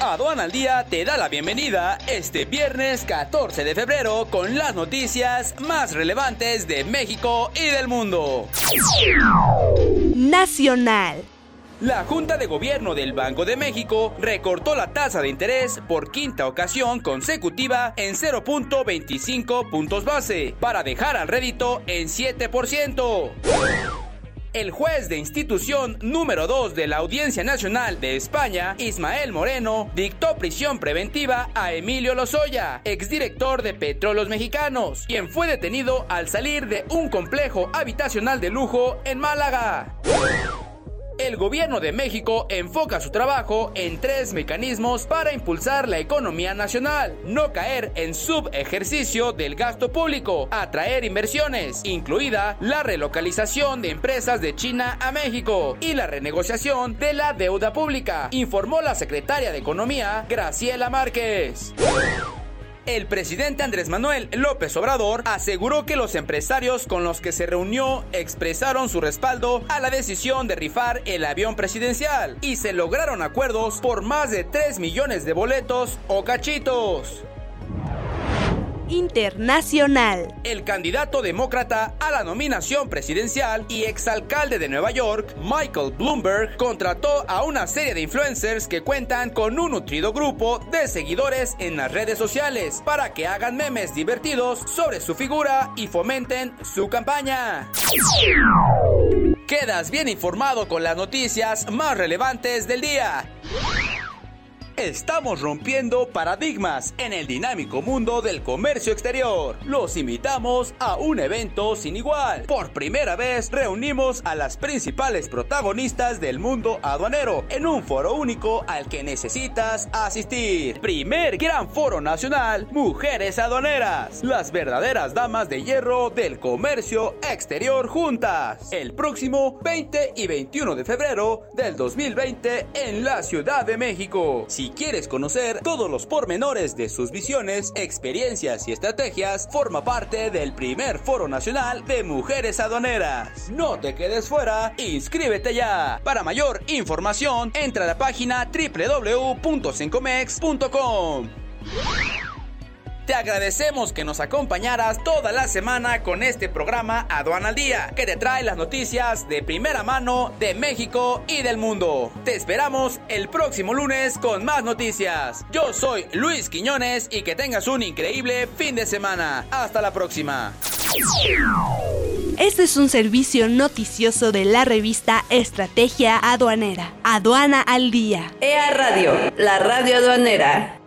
Aduan al Día te da la bienvenida este viernes 14 de febrero con las noticias más relevantes de México y del mundo. Nacional. La Junta de Gobierno del Banco de México recortó la tasa de interés por quinta ocasión consecutiva en 0.25 puntos base para dejar al rédito en 7% el juez de institución número 2 de la Audiencia Nacional de España, Ismael Moreno, dictó prisión preventiva a Emilio Lozoya, exdirector de Petróleos Mexicanos, quien fue detenido al salir de un complejo habitacional de lujo en Málaga el gobierno de México enfoca su trabajo en tres mecanismos para impulsar la economía nacional, no caer en subejercicio del gasto público, atraer inversiones, incluida la relocalización de empresas de China a México y la renegociación de la deuda pública, informó la secretaria de Economía, Graciela Márquez. El presidente Andrés Manuel López Obrador aseguró que los empresarios con los que se reunió expresaron su respaldo a la decisión de rifar el avión presidencial y se lograron acuerdos por más de 3 millones de boletos o cachitos internacional. El candidato demócrata a la nominación presidencial y exalcalde de Nueva York, Michael Bloomberg, contrató a una serie de influencers que cuentan con un nutrido grupo de seguidores en las redes sociales para que hagan memes divertidos sobre su figura y fomenten su campaña. Quedas bien informado con las noticias más relevantes del día. Estamos rompiendo paradigmas en el dinámico mundo del comercio exterior. Los invitamos a un evento sin igual. Por primera vez reunimos a las principales protagonistas del mundo aduanero en un foro único al que necesitas asistir. Primer gran foro nacional, Mujeres Aduaneras, las verdaderas damas de hierro del comercio exterior juntas. El próximo 20 y 21 de febrero del 2020 en la Ciudad de México. Quieres conocer todos los pormenores de sus visiones, experiencias y estrategias, forma parte del primer Foro Nacional de Mujeres Aduaneras. No te quedes fuera, inscríbete ya. Para mayor información, entra a la página www.sencomex.com. Te agradecemos que nos acompañaras toda la semana con este programa Aduana al Día, que te trae las noticias de primera mano de México y del mundo. Te esperamos el próximo lunes con más noticias. Yo soy Luis Quiñones y que tengas un increíble fin de semana. Hasta la próxima. Este es un servicio noticioso de la revista Estrategia Aduanera. Aduana al Día. EA Radio, la radio aduanera.